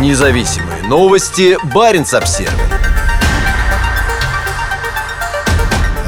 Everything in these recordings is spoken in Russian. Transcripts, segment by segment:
Независимые новости. Барин обсерва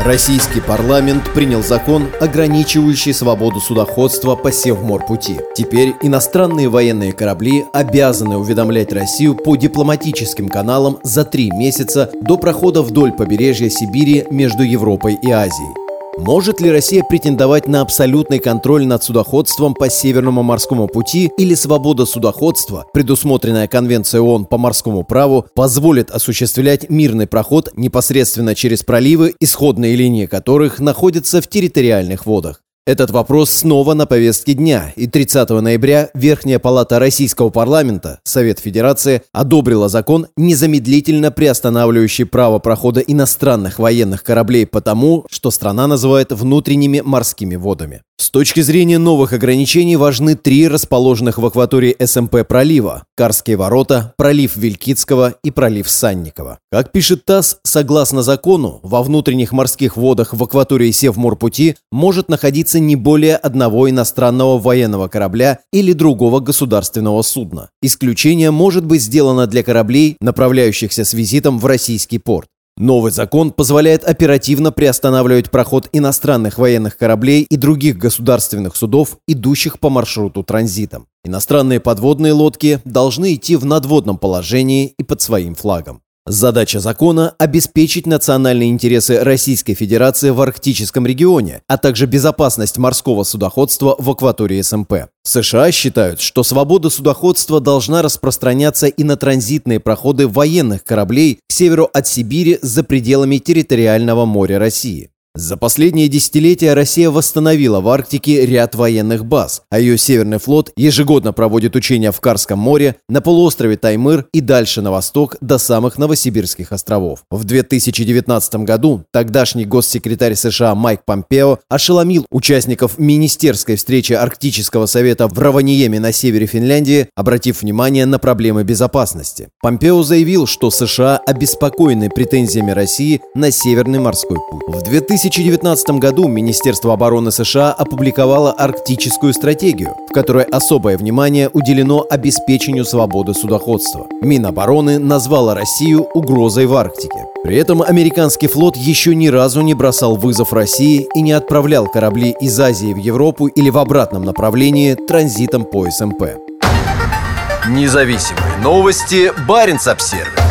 Российский парламент принял закон, ограничивающий свободу судоходства по Севморпути. Теперь иностранные военные корабли обязаны уведомлять Россию по дипломатическим каналам за три месяца до прохода вдоль побережья Сибири между Европой и Азией. Может ли Россия претендовать на абсолютный контроль над судоходством по Северному морскому пути или свобода судоходства, предусмотренная Конвенцией ООН по морскому праву, позволит осуществлять мирный проход непосредственно через проливы, исходные линии которых находятся в территориальных водах? Этот вопрос снова на повестке дня, и 30 ноября Верхняя палата Российского парламента, Совет Федерации, одобрила закон, незамедлительно приостанавливающий право прохода иностранных военных кораблей потому, что страна называет внутренними морскими водами. С точки зрения новых ограничений важны три расположенных в акватории СМП пролива – Карские ворота, пролив Вилькицкого и пролив Санникова. Как пишет ТАСС, согласно закону, во внутренних морских водах в акватории Севморпути может находиться не более одного иностранного военного корабля или другого государственного судна. Исключение может быть сделано для кораблей, направляющихся с визитом в российский порт. Новый закон позволяет оперативно приостанавливать проход иностранных военных кораблей и других государственных судов, идущих по маршруту транзитом. Иностранные подводные лодки должны идти в надводном положении и под своим флагом. Задача закона – обеспечить национальные интересы Российской Федерации в арктическом регионе, а также безопасность морского судоходства в акватории СМП. США считают, что свобода судоходства должна распространяться и на транзитные проходы военных кораблей к северу от Сибири за пределами территориального моря России. За последние десятилетия Россия восстановила в Арктике ряд военных баз, а ее Северный флот ежегодно проводит учения в Карском море, на полуострове Таймыр и дальше на восток до самых Новосибирских островов. В 2019 году тогдашний госсекретарь США Майк Помпео ошеломил участников министерской встречи Арктического совета в Раваниеме на севере Финляндии, обратив внимание на проблемы безопасности. Помпео заявил, что США обеспокоены претензиями России на Северный морской путь. В 2000 2019 году Министерство обороны США опубликовало арктическую стратегию, в которой особое внимание уделено обеспечению свободы судоходства. Минобороны назвала Россию угрозой в Арктике. При этом американский флот еще ни разу не бросал вызов России и не отправлял корабли из Азии в Европу или в обратном направлении транзитом по СМП. Независимые новости. Барин обсервис